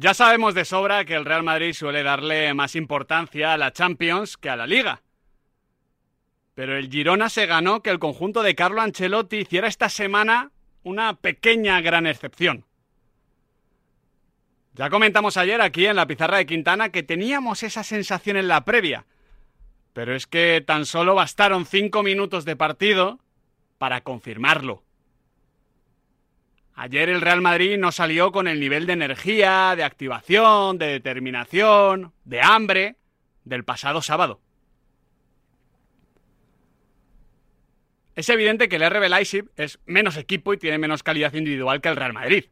Ya sabemos de sobra que el Real Madrid suele darle más importancia a la Champions que a la Liga. Pero el Girona se ganó que el conjunto de Carlo Ancelotti hiciera esta semana una pequeña gran excepción. Ya comentamos ayer aquí en la pizarra de Quintana que teníamos esa sensación en la previa, pero es que tan solo bastaron cinco minutos de partido para confirmarlo. Ayer el Real Madrid no salió con el nivel de energía, de activación, de determinación, de hambre del pasado sábado. Es evidente que el RB Leipzig es menos equipo y tiene menos calidad individual que el Real Madrid.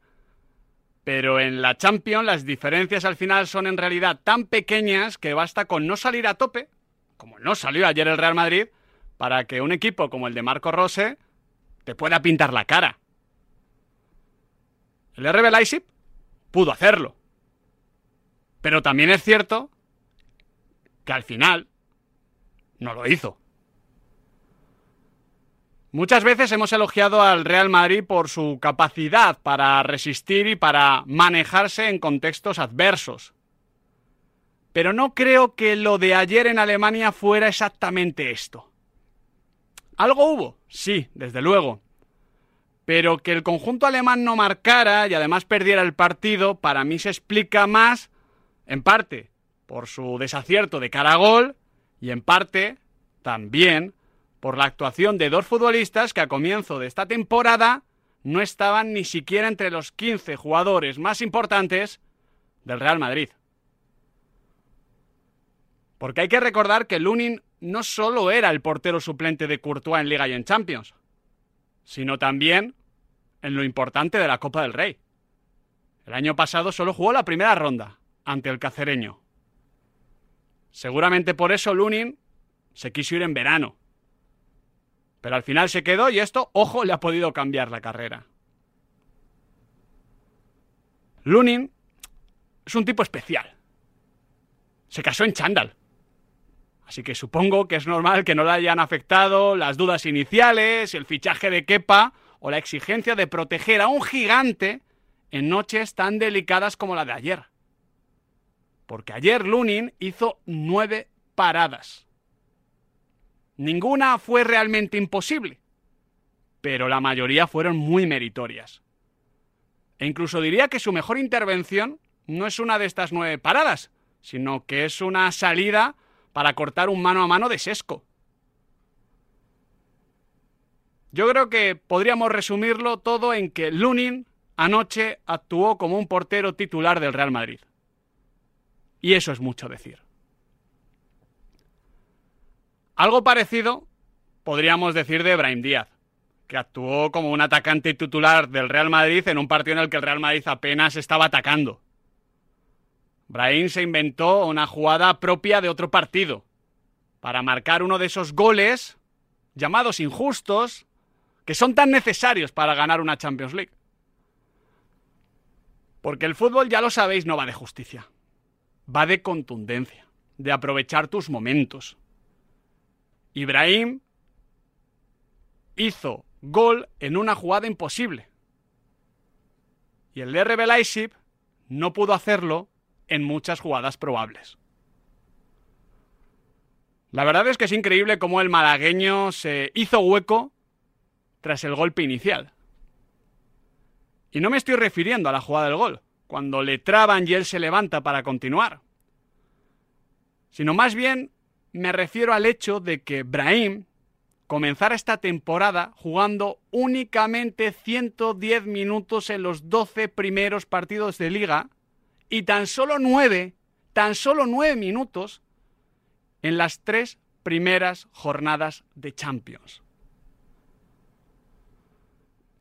Pero en la Champions las diferencias al final son en realidad tan pequeñas que basta con no salir a tope, como no salió ayer el Real Madrid, para que un equipo como el de Marco Rose te pueda pintar la cara. El RB Leipzig pudo hacerlo. Pero también es cierto que al final no lo hizo. Muchas veces hemos elogiado al Real Madrid por su capacidad para resistir y para manejarse en contextos adversos. Pero no creo que lo de ayer en Alemania fuera exactamente esto. Algo hubo, sí, desde luego. Pero que el conjunto alemán no marcara y además perdiera el partido, para mí se explica más, en parte, por su desacierto de cara a gol y en parte también por la actuación de dos futbolistas que a comienzo de esta temporada no estaban ni siquiera entre los 15 jugadores más importantes del Real Madrid. Porque hay que recordar que Lunin no solo era el portero suplente de Courtois en Liga y en Champions, sino también en lo importante de la Copa del Rey. El año pasado solo jugó la primera ronda ante el cacereño. Seguramente por eso Lunin se quiso ir en verano. Pero al final se quedó y esto, ojo, le ha podido cambiar la carrera. Lunin es un tipo especial. Se casó en chándal. Así que supongo que es normal que no le hayan afectado las dudas iniciales, el fichaje de Kepa o la exigencia de proteger a un gigante en noches tan delicadas como la de ayer. Porque ayer Lunin hizo nueve paradas. Ninguna fue realmente imposible, pero la mayoría fueron muy meritorias. E incluso diría que su mejor intervención no es una de estas nueve paradas, sino que es una salida para cortar un mano a mano de Sesco. Yo creo que podríamos resumirlo todo en que Lunin anoche actuó como un portero titular del Real Madrid. Y eso es mucho decir. Algo parecido podríamos decir de Brahim Díaz, que actuó como un atacante titular del Real Madrid en un partido en el que el Real Madrid apenas estaba atacando. Brahim se inventó una jugada propia de otro partido, para marcar uno de esos goles llamados injustos, que son tan necesarios para ganar una Champions League. Porque el fútbol, ya lo sabéis, no va de justicia. Va de contundencia, de aprovechar tus momentos. Ibrahim hizo gol en una jugada imposible. Y el RB Leipzig no pudo hacerlo en muchas jugadas probables. La verdad es que es increíble cómo el malagueño se hizo hueco tras el golpe inicial. Y no me estoy refiriendo a la jugada del gol, cuando le traban y él se levanta para continuar, sino más bien me refiero al hecho de que Brahim comenzara esta temporada jugando únicamente 110 minutos en los 12 primeros partidos de liga y tan solo 9, tan solo 9 minutos en las tres primeras jornadas de Champions.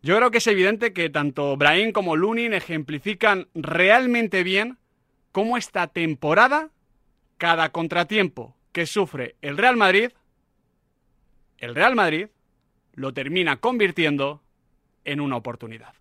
Yo creo que es evidente que tanto Brahim como Lunin ejemplifican realmente bien cómo esta temporada, cada contratiempo que sufre el Real Madrid, el Real Madrid lo termina convirtiendo en una oportunidad.